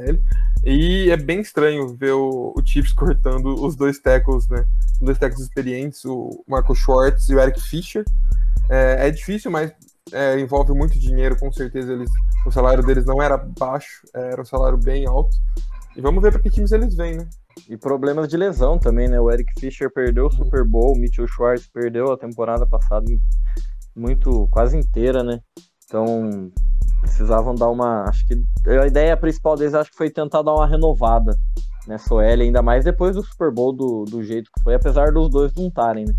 E é bem estranho ver o, o Chiefs cortando os dois tackles, né? Os dois tackles experientes, o Marco Schwartz e o Eric Fischer. É, é difícil, mas é, envolve muito dinheiro, com certeza eles, o salário deles não era baixo, era um salário bem alto. E vamos ver para que times eles vêm, né? E problemas de lesão também, né? O Eric Fischer perdeu o Super Bowl, o Mitchell Schwartz perdeu a temporada passada muito, quase inteira, né? Então, precisavam dar uma. Acho que a ideia principal deles acho que foi tentar dar uma renovada nessa OL, ainda mais depois do Super Bowl do, do jeito que foi, apesar dos dois não estarem, né?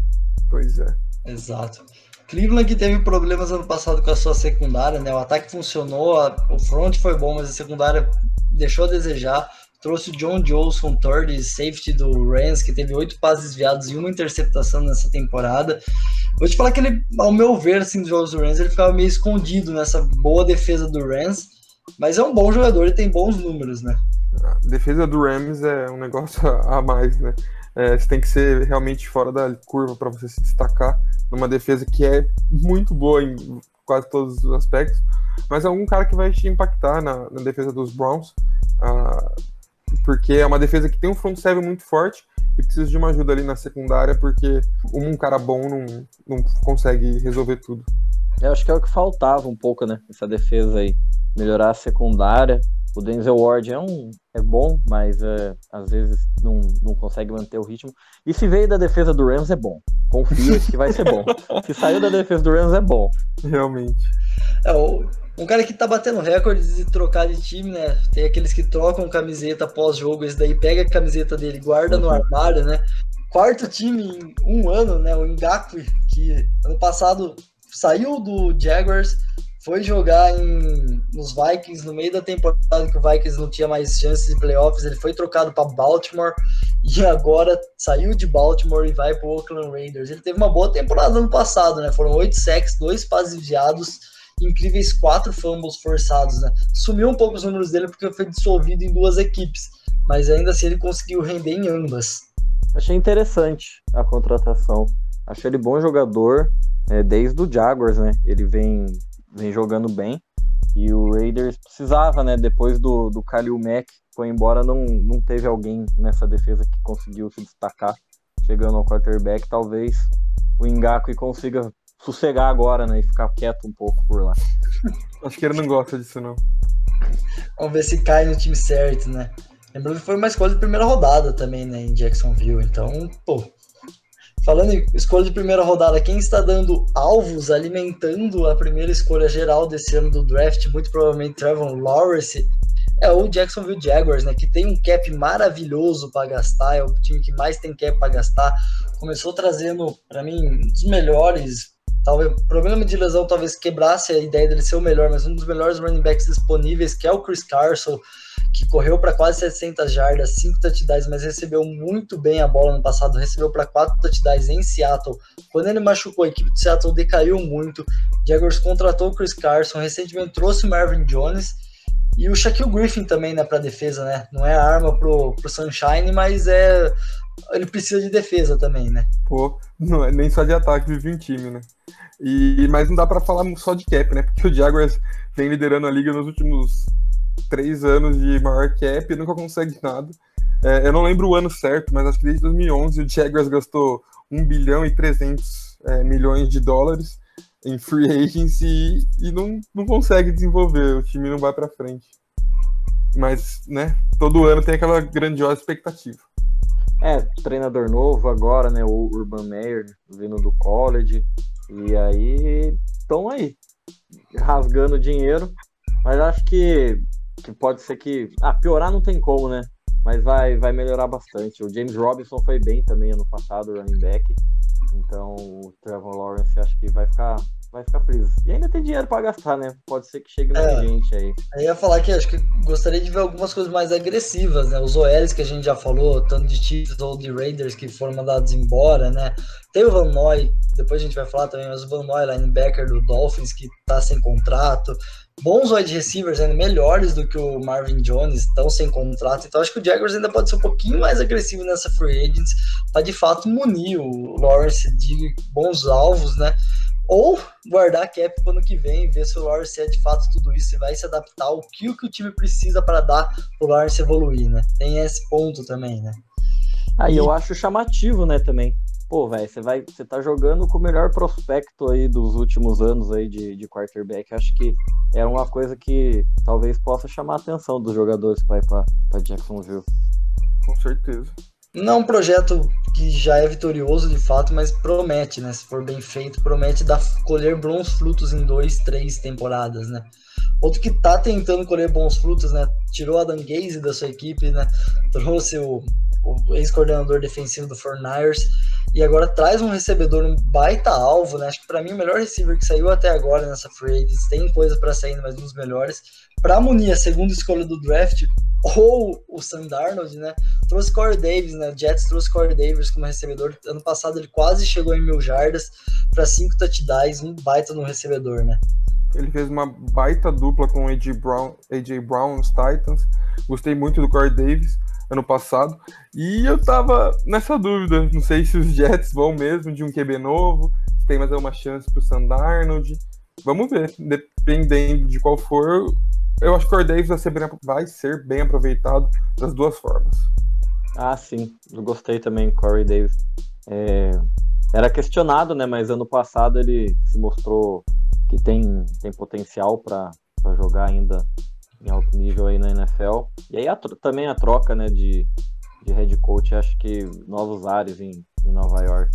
Pois é. Exato. Cleveland que teve problemas ano passado com a sua secundária, né? O ataque funcionou, a- o front foi bom, mas a secundária deixou a desejar. Trouxe o John Jolson, third safety do Rams, que teve oito passes desviados e uma interceptação nessa temporada. Vou te falar que ele, ao meu ver, assim, dos do Rams, ele ficava meio escondido nessa boa defesa do Rams, mas é um bom jogador e tem bons números, né? A defesa do Rams é um negócio a mais, né? É, você tem que ser realmente fora da curva para você se destacar numa defesa que é muito boa em quase todos os aspectos, mas é um cara que vai te impactar na, na defesa dos Browns, ah, porque é uma defesa que tem um front seven muito forte e precisa de uma ajuda ali na secundária, porque um cara bom não, não consegue resolver tudo. Eu acho que é o que faltava um pouco, né? Essa defesa aí. Melhorar a secundária. O Denzel Ward é um é bom, mas é, às vezes não, não consegue manter o ritmo. E se veio da defesa do Rams é bom. Confia que vai ser bom. Se saiu da defesa do Rams é bom. Realmente. É, o- um cara que tá batendo recordes de trocar de time, né? Tem aqueles que trocam camiseta pós-jogo, esse daí pega a camiseta dele, guarda no Uhum. armário, né? Quarto time em um ano, né? O Ngakwe, que ano passado saiu do Jaguars, foi jogar em, nos Vikings no meio da temporada que o Vikings não tinha mais chances de playoffs, ele foi trocado para Baltimore e agora saiu de Baltimore e vai para o Oakland Raiders. Ele teve uma boa temporada ano passado, né? Foram oito sacks, dois passes desviados, incríveis quatro fumbles forçados, né? Sumiu um pouco os números dele porque foi dissolvido em duas equipes, mas ainda assim ele conseguiu render em ambas. Achei interessante a contratação. Achei ele bom jogador é, desde o Jaguars, né? Ele vem, vem jogando bem. E o Raiders precisava, né? Depois do, do Khalil Mack foi embora, não, não teve alguém nessa defesa que conseguiu se destacar chegando ao quarterback. Talvez o Ngaku consiga sossegar agora, né? E ficar quieto um pouco por lá. Acho que ele não gosta disso, não. Vamos ver se cai no time certo, né? Lembrando que foi uma escolha de primeira rodada também, né, em Jacksonville. Então, pô. Falando em escolha de primeira rodada, quem está dando alvos, alimentando a primeira escolha geral desse ano do draft, muito provavelmente Trevor Lawrence, é o Jacksonville Jaguars, né? Que tem um cap maravilhoso para gastar, é o time que mais tem cap para gastar. Começou trazendo, para mim, um dos melhores. Talvez problema de lesão talvez quebrasse a ideia dele ser o melhor, mas um dos melhores running backs disponíveis, que é o Chris Carson, que correu para quase 700 jardas, 5 touchdowns, mas recebeu muito bem a bola no passado, recebeu para 4 touchdowns em Seattle. Quando ele machucou, a equipe de Seattle decaiu muito. Jaguars contratou o Chris Carson, recentemente trouxe o Marvin Jones e o Shaquille Griffin também, né, para defesa, né? Não é arma pro, pro Sunshine, mas é ele precisa de defesa também, né? Pô, não é nem só de ataque vive um time, né? E, mas não dá pra falar só de cap, né? Porque o Jaguars vem liderando a liga nos últimos três anos de maior cap e nunca consegue nada. É, eu não lembro o ano certo, mas acho que desde 2011 o Jaguars gastou 1 bilhão e 300 é, milhões de dólares em free agency e, e não, não consegue desenvolver, o time não vai pra frente. Mas, né, todo ano tem aquela grandiosa expectativa. É, treinador novo agora, né? O Urban Meyer vindo do college. E aí estão aí, rasgando dinheiro. Mas acho que, que pode ser que. Ah, piorar não tem como, né? mas vai, vai melhorar bastante. O James Robinson foi bem também ano passado, running back. Então o Trevor Lawrence acho que vai ficar, vai ficar feliz. E ainda tem dinheiro para gastar, né? Pode ser que chegue mais é, gente aí. Eu ia falar que acho que gostaria de ver algumas coisas mais agressivas, né? Os OLs que a gente já falou, tanto de Chiefs ou de Raiders que foram mandados embora, né? Tem o Van Noy, depois a gente vai falar também, mas o Van Noy, linebacker do Dolphins, que tá sem contrato bons wide receivers ainda melhores do que o Marvin Jones, estão sem contrato. Então acho que o Jaguars ainda pode ser um pouquinho mais agressivo nessa free agents para de fato munir o Lawrence de bons alvos, né? Ou guardar cap para ano que vem, ver se o Lawrence é de fato tudo isso e vai se adaptar ao que o, que o time precisa para dar o Lawrence evoluir, né? Tem esse ponto também, né? Aí ah, eu acho chamativo, né, também pô, velho, você vai, você tá jogando com o melhor prospecto aí dos últimos anos aí de, de quarterback. Acho que é uma coisa que talvez possa chamar a atenção dos jogadores para ir para Jacksonville. Com certeza. Não é um projeto que já é vitorioso de fato, mas promete, né? Se for bem feito, promete dar, colher bons frutos em dois, três temporadas, né? Outro que tá tentando colher bons frutos, né? Tirou a Dan Gaze da sua equipe, né? Trouxe o, o ex-coordenador defensivo do Fortnite e agora traz um recebedor, um baita alvo, né? Acho que para mim o melhor receiver que saiu até agora nessa free agents, tem coisa para sair, mas um dos melhores. Para munir a segunda escolha do draft, ou o Sam Darnold, né? Trouxe Corey Davis, né? Jets trouxe Corey Davis como recebedor. Ano passado ele quase chegou em mil jardas para cinco touchdowns, um baita no recebedor, né? Ele fez uma baita dupla com AJ Brown, AJ Brown nos Titans. Gostei muito do Corey Davis ano passado. E eu tava nessa dúvida. Não sei se os Jets vão mesmo de um QB novo, se tem mais alguma chance pro Sandarnold. Vamos ver. Dependendo de qual for, eu acho que o Corey Davis vai ser, bem, vai ser bem aproveitado das duas formas. Ah, sim. Eu gostei também Corey Davis. É... Era questionado, né? Mas ano passado ele se mostrou que tem, tem potencial para jogar ainda em alto nível aí na NFL. E aí a, também a troca né, de, de head coach, acho que novos ares em, em Nova York.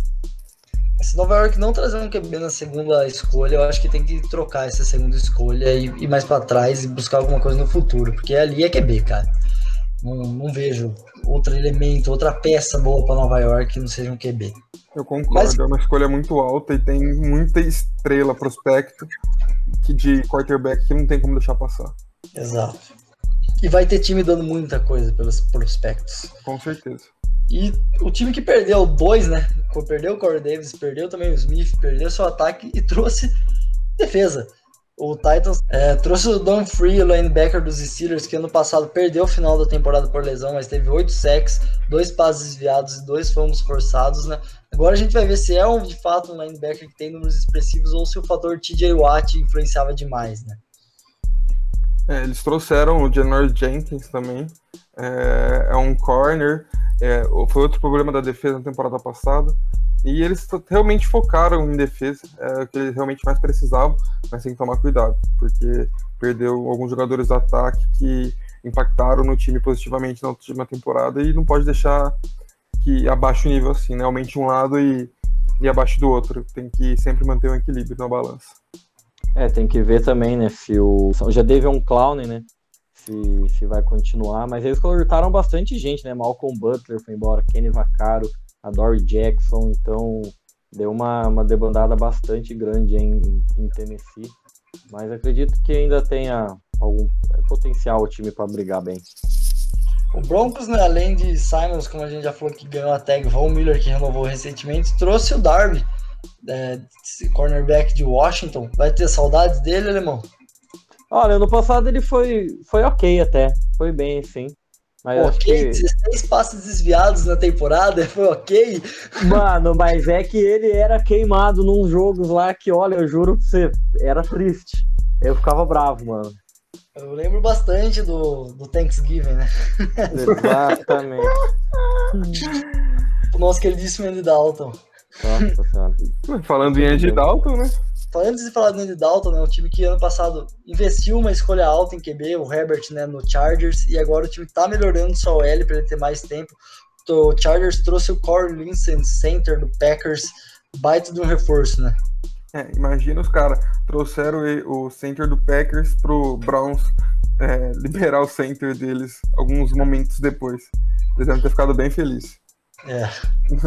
Se Nova York não trazer um QB na segunda escolha, eu acho que tem que trocar essa segunda escolha e ir mais para trás e buscar alguma coisa no futuro, porque ali é QB, cara. Não, não vejo outro elemento, outra peça boa para Nova York que não seja um QB. Eu concordo, Mas... é uma escolha muito alta e tem muita estrela prospecto que de quarterback que não tem como deixar passar. Exato. E vai ter time dando muita coisa pelos prospectos. Com certeza. E o time que perdeu dois, né? Perdeu o Corey Davis, perdeu também o Smith, perdeu seu ataque e trouxe defesa. O Titans é, trouxe o Don Free, o linebacker dos Steelers, que ano passado perdeu o final da temporada por lesão, mas teve oito sacks, dois passes desviados e dois fomos forçados, né? Agora a gente vai ver se é um, de fato um linebacker que tem números expressivos ou se o fator TJ Watt influenciava demais, né? É, eles trouxeram o Janor Jenkins também, é, é um corner, é, foi outro problema da defesa na temporada passada. E eles realmente focaram em defesa, é o que eles realmente mais precisavam, mas tem que tomar cuidado, porque perdeu alguns jogadores do ataque que impactaram no time positivamente na última temporada e não pode deixar que abaixe o nível assim, né? Aumente um lado e, e abaixo do outro. Tem que sempre manter um equilíbrio na balança. É, tem que ver também, né, se o. Já teve um clown, né? Se, se vai continuar, mas eles cortaram bastante gente, né? Malcolm Butler foi embora, Kenny Vaccaro, a Dory Jackson, então deu uma, uma debandada bastante grande em, em Tennessee. Mas acredito que ainda tenha algum potencial o time para brigar bem. O Broncos, né, além de Simons, como a gente já falou que ganhou a tag, Von Miller, que renovou recentemente, trouxe o Darby, é, cornerback de Washington. Vai ter saudades dele, alemão? Olha, ano passado ele foi, foi ok até. Foi bem, sim. Mas ok, que... 16 passes desviados na temporada, foi ok? Mano, mas é que ele era queimado num jogos lá que, olha, eu juro pra você, era triste. Eu ficava bravo, mano. Eu lembro bastante do, do Thanksgiving, né? Exatamente. o nosso queridíssimo Andy Dalton. Nossa senhora. Falando em Andy Dalton, né? Antes de falar do Andy Dalton, né, um time que ano passado investiu uma escolha alta em QB, o Herbert, né, no Chargers, e agora o time tá melhorando só o L para ele ter mais tempo. O Chargers trouxe o Corey Linson, center do Packers, baita de um reforço, né? É, imagina os caras trouxeram o center do Packers pro Browns é, liberar o center deles alguns momentos depois. Eles devem ter ficado bem felizes. É.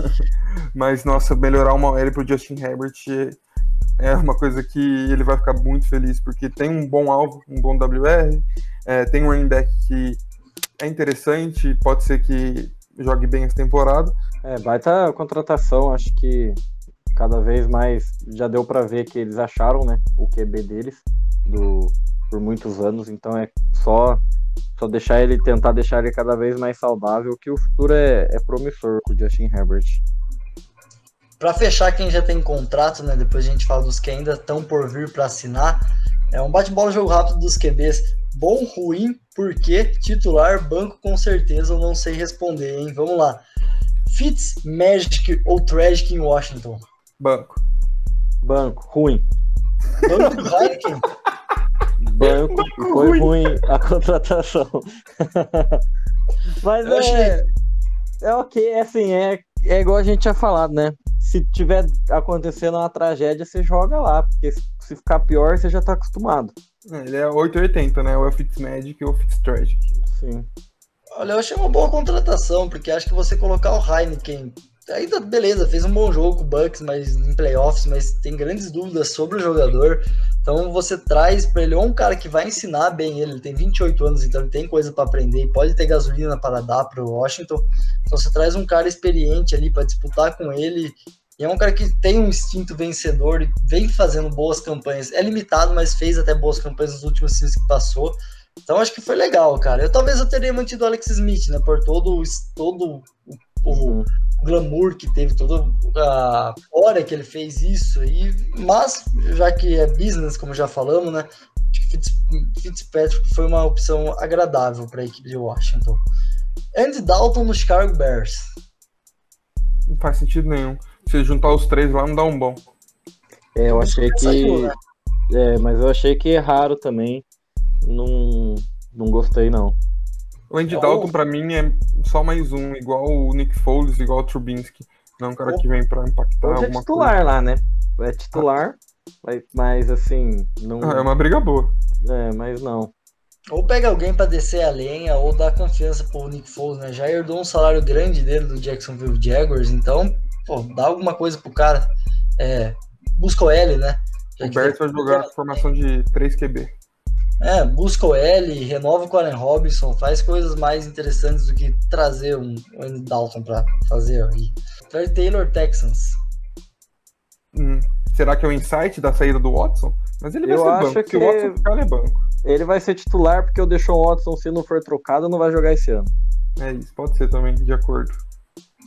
Mas, nossa, melhorar uma OL pro Justin Herbert é uma coisa que ele vai ficar muito feliz, porque tem um bom alvo, um bom WR, é, tem um running back que é interessante, pode ser que jogue bem essa temporada. É, baita contratação, acho que cada vez mais já deu para ver que eles acharam, né, o QB deles do por muitos anos, então é só só deixar ele tentar deixar ele cada vez mais saudável, que o futuro é, é promissor com o Justin Herbert. Para fechar quem já tem contrato, né, depois a gente fala dos que ainda estão por vir para assinar, é um bate-bola jogo rápido dos QBs. Bom, ruim, porque titular, banco com certeza eu não sei responder, hein? Vamos lá. Fitz, Magic ou Tragic em Washington? Banco. Banco, ruim. Banco do Heineken? Banco, banco foi ruim. ruim a contratação. Mas eu é, achei... é ok, é assim, é, é igual a gente tinha falado, né? Se tiver acontecendo uma tragédia, você joga lá, porque se ficar pior, você já tá acostumado. É, ele é 880, né? Ou é Fitzmagic ou Fitztragic. Sim. Olha, eu achei uma boa contratação, porque acho que você colocar o Heineken. Ainda, beleza, fez um bom jogo com o Bucks, mas em playoffs, mas tem grandes dúvidas sobre o jogador. Então você traz para ele ou um cara que vai ensinar bem ele, ele tem 28 anos, então ele tem coisa para aprender e pode ter gasolina para dar para o Washington. Então você traz um cara experiente ali para disputar com ele e é um cara que tem um instinto vencedor e vem fazendo boas campanhas. É limitado, mas fez até boas campanhas nos últimos anos que passou. Então acho que foi legal, cara. Eu talvez eu teria mantido o Alex Smith, né? Por todo, todo o, o glamour que teve, toda a hora que ele fez isso. E, mas, já que é business, como já falamos, né? Acho que Fitzpatrick foi uma opção agradável para a equipe de Washington. Andy Dalton no Chicago Bears. Não faz sentido nenhum. Se juntar os três lá, não dá um bom. É, eu achei que. Saiu, né? É, mas eu achei que erraram também. Não, não gostei, não. O Andy é Dalton, pra mim, é só mais um, igual o Nick Foles, igual o Trubinsky. Não é um cara que vem pra impactar Hoje é alguma é titular coisa. lá, né? É titular, mas, mas assim. Não... Ah, é uma briga boa. É, mas não. Ou pega alguém para descer a lenha, ou dá confiança pro Nick Foles, né? Já herdou um salário grande dele do Jacksonville Jaguars, então, pô, dá alguma coisa pro cara. É, busca o L, né? Já o Bert vai jogar a formação de 3 QB. É, busca o L, renova com o Allen Robinson, faz coisas mais interessantes do que trazer um, um Dalton para fazer aí. Trey Taylor Texans. Hum, será que é o insight da saída do Watson? Mas ele vai eu ser acho banco, que porque o Watson ficar, ele é banco. Ele vai ser titular porque o Deshaun Watson, se não for trocado, não vai jogar esse ano. É isso, pode ser também, de acordo.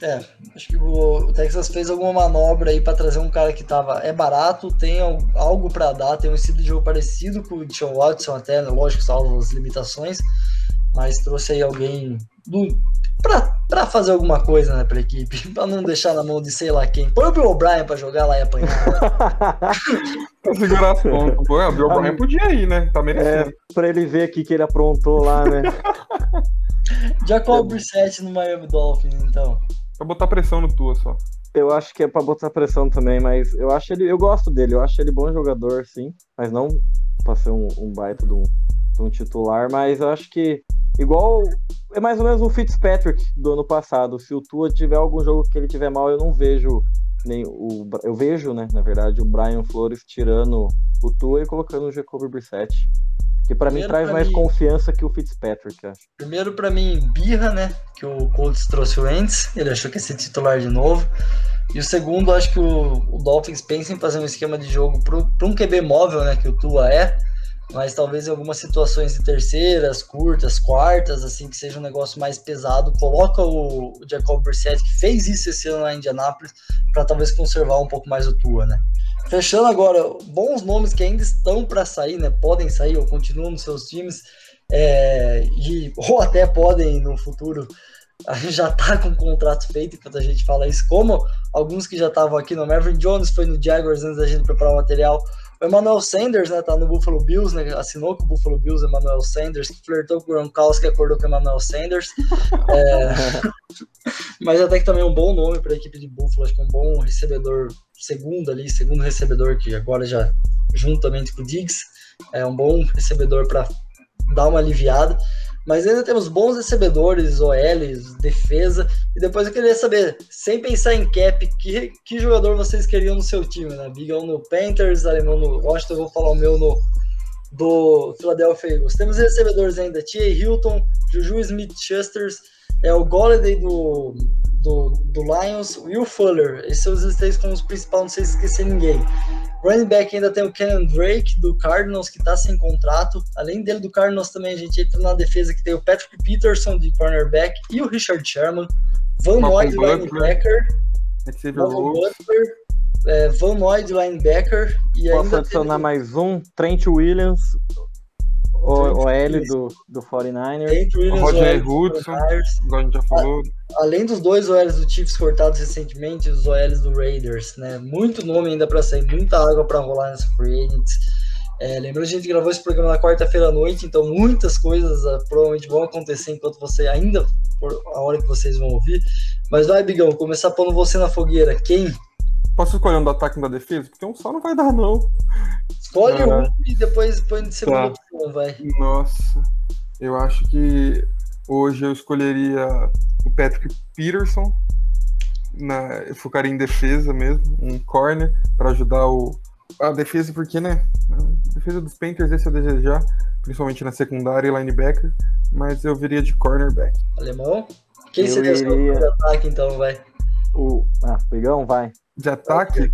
É, acho que o Texas fez alguma manobra aí para trazer um cara que tava é barato, tem algo para dar, tem um estilo de jogo parecido com o John Watson até, né, lógico, salvo as limitações, mas trouxe aí alguém do para fazer alguma coisa, né, pra equipe, para não deixar na mão de sei lá quem. Põe o Bill O'Brien para jogar lá e apanhar. pra segurar as pontas. o Bill O'Brien podia ir, né? Tá merecendo. É, pra ele ver aqui que ele aprontou lá, né? Jacob Brissett no Miami Dolphins, então. Pra botar pressão no Tua só. Eu acho que é pra botar pressão também, mas eu acho ele. Eu gosto dele, eu acho ele bom jogador, sim. Mas não pra ser um, um baita de um, de um titular, mas eu acho que. Igual. É mais ou menos um Fitzpatrick do ano passado. Se o Tua tiver algum jogo que ele tiver mal, eu não vejo nem o. Eu vejo, né, na verdade, o Brian Flores tirando o Tua e colocando o Jacoby Brissett. Que para mim traz mais mim, confiança que o Fitzpatrick, acho. Primeiro para mim, birra, né? Que o Colts trouxe o Ents, ele achou que ia ser titular de novo. E o segundo, acho que o, o Dolphins pensa em fazer um esquema de jogo para um QB móvel, né? Que o Tua é. Mas talvez em algumas situações de terceiras, curtas, quartas, assim, que seja um negócio mais pesado, coloca o, Jacob Brissett, que fez isso esse ano na Indianapolis, para talvez conservar um pouco mais o Tua, né? Fechando agora, bons nomes que ainda estão para sair, né? Podem sair ou continuam nos seus times, é, e, ou até podem no futuro. A gente já tá com o contrato feito enquanto a gente fala isso, como alguns que já estavam aqui no Marvin Jones foi no Jaguars antes da gente preparar o material. O Emmanuel Sanders, né, tá no Buffalo Bills, né, assinou com o Buffalo Bills, Emmanuel Sanders, flertou com o Gronkowski, acordou com o Emmanuel Sanders. É... Mas até que também é um bom nome para a equipe de Buffalo, acho que é um bom recebedor segundo ali, segundo recebedor, que agora já juntamente com o Diggs, é um bom recebedor para dar uma aliviada. Mas ainda temos bons recebedores, OLs, defesa. E depois eu queria saber, sem pensar em cap, que, que jogador vocês queriam no seu time, né? Bigão no Panthers, Alemão no Washington, vou falar o meu no do Philadelphia Eagles. Temos recebedores ainda, T.A. Hilton, Juju Smith-Chusters, é o Golladay do, do, do Lions, Will Fuller. Esses são os três como os principais, não sei se esquecer ninguém. Running back ainda tem o Kenan Drake do Cardinals, que está sem contrato. Além dele, do Cardinals também a gente entra na defesa que tem o Patrick Peterson de cornerback e o Richard Sherman. Van Noy de linebacker. Butler, é, Van Noy de linebacker. E Posso ainda adicionar tem... mais um? Trent Williams, o, L do, do 49ers. Trent Williams, Roger Hudson, igual a gente já falou. além dos dois OLs do Chiefs cortados recentemente, os OLs do Raiders, né? Muito nome ainda para sair, muita água para rolar nessa free agents. É, lembrando, a gente gravou esse programa na quarta-feira à noite, então muitas coisas uh, provavelmente vão acontecer enquanto você ainda, por a hora que vocês vão ouvir. Mas vai, Bigão, começar pondo você na fogueira. Quem? Posso escolher um do ataque e um da defesa? Porque um só não vai dar, não. Escolhe ah, um e depois põe de segunda tá. opção, vai. Nossa, eu acho que hoje eu escolheria o Patrick Peterson. Na, eu focaria em defesa mesmo, um corner, para ajudar o, a defesa, porque, né? A defesa dos Panthers esse eu desejar, principalmente na secundária e linebacker, mas eu viria de cornerback. Alemão? Quem eu seria iria... o ataque, então, vai? O... Ah, Pegão, vai. De ataque,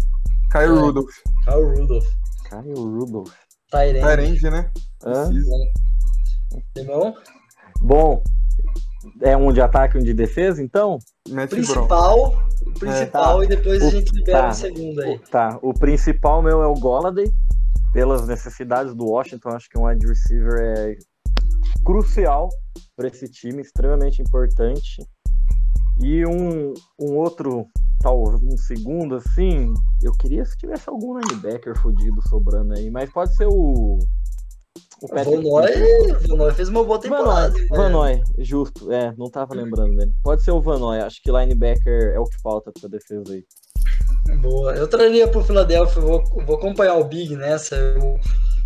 Kyle é. Rudolph. Kyle Rudolph. Kyle Rudolph. Tyrande. Tyrande, né? Irmão? Bom, é um de ataque e um de defesa, então? Matt principal, o principal é, tá. e depois o, a gente libera tá, o segundo aí. Tá, o principal meu é o Golladay, pelas necessidades do Washington, acho que um wide receiver é crucial para esse time, extremamente importante. E um, um outro, tal, um segundo assim, eu queria se tivesse algum linebacker fodido sobrando aí, mas pode ser o. O Vanoy, fez uma boa temporada. Vanoy, né? justo, é, não tava lembrando dele. Pode ser o Vanoy, acho que linebacker é o que falta pra defesa aí. Boa, eu traria pro Philadelphia, vou, vou acompanhar o Big nessa. Eu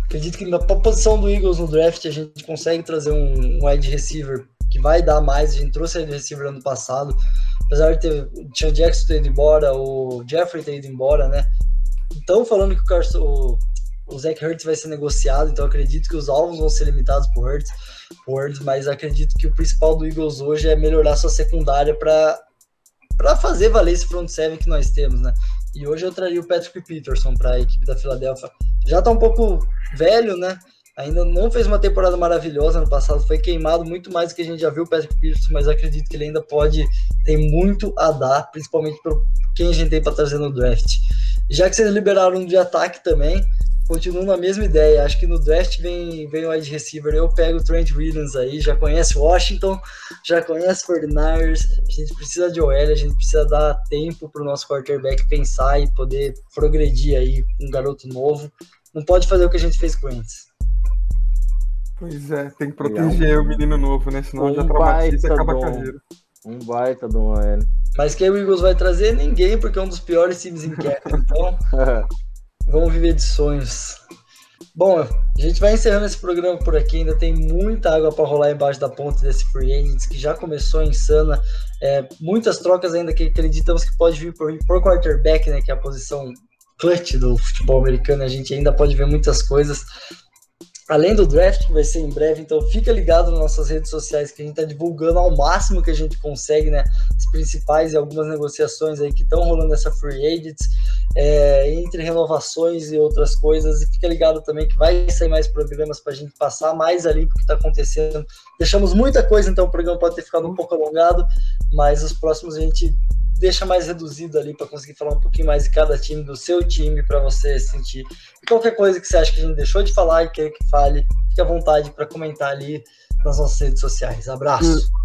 acredito que na posição do Eagles no draft a gente consegue trazer um wide receiver que vai dar mais. A gente trouxe ele receiver ano passado, apesar de ter o Jackson ter ido embora, o Jeffrey ter ido embora, né? Então falando que o, Carson, o, o Zach Hurts vai ser negociado, então acredito que os alvos vão ser limitados por Hurts, por Hurts mas acredito que o principal do Eagles hoje é melhorar sua secundária para para fazer valer esse front seven que nós temos, né? E hoje eu traria o Patrick Peterson para a equipe da Filadélfia. Já está um pouco velho, né? Ainda não fez uma temporada maravilhosa no passado, foi queimado muito mais do que a gente já viu o Patrick Peterson, mas acredito que ele ainda pode ter muito a dar, principalmente para quem a gente tem para trazer no draft. Já que vocês liberaram de ataque também, continuo na mesma ideia. Acho que no draft vem, vem o wide receiver. Eu pego o Trent Williams aí, já conhece Washington, já conhece 49ers. A gente precisa de OL, a gente precisa dar tempo para o nosso quarterback pensar e poder progredir aí um garoto novo. Não pode fazer o que a gente fez com antes. Pois é, tem que proteger é um, o menino novo, né? Senão um já traumatiza e acaba a carreira. Um baita do OL. Mas quem o Eagles vai trazer? Ninguém, porque é um dos piores times em cap. Então, vamos viver de sonhos. Bom, a gente vai encerrando esse programa por aqui. Ainda tem muita água para rolar embaixo da ponte desse free agents que já começou insana. É, muitas trocas ainda que acreditamos que pode vir por, por quarterback, né? Que é a posição clutch do futebol americano. A gente ainda pode ver muitas coisas além do draft, que vai ser em breve, então fica ligado nas nossas redes sociais que a gente está divulgando ao máximo que a gente consegue, né? As principais e algumas negociações aí que estão rolando nessa free agents, é, entre renovações e outras coisas. E fica ligado também que vai sair mais programas para a gente passar mais ali o que está acontecendo. Deixamos muita coisa, então o programa pode ter ficado um pouco alongado, mas os próximos a gente deixa mais reduzido ali para conseguir falar um pouquinho mais de cada time, do seu time, para você sentir. E qualquer coisa que você acha que a gente deixou de falar e quer que fale, fique à vontade para comentar ali nas nossas redes sociais. Abraço.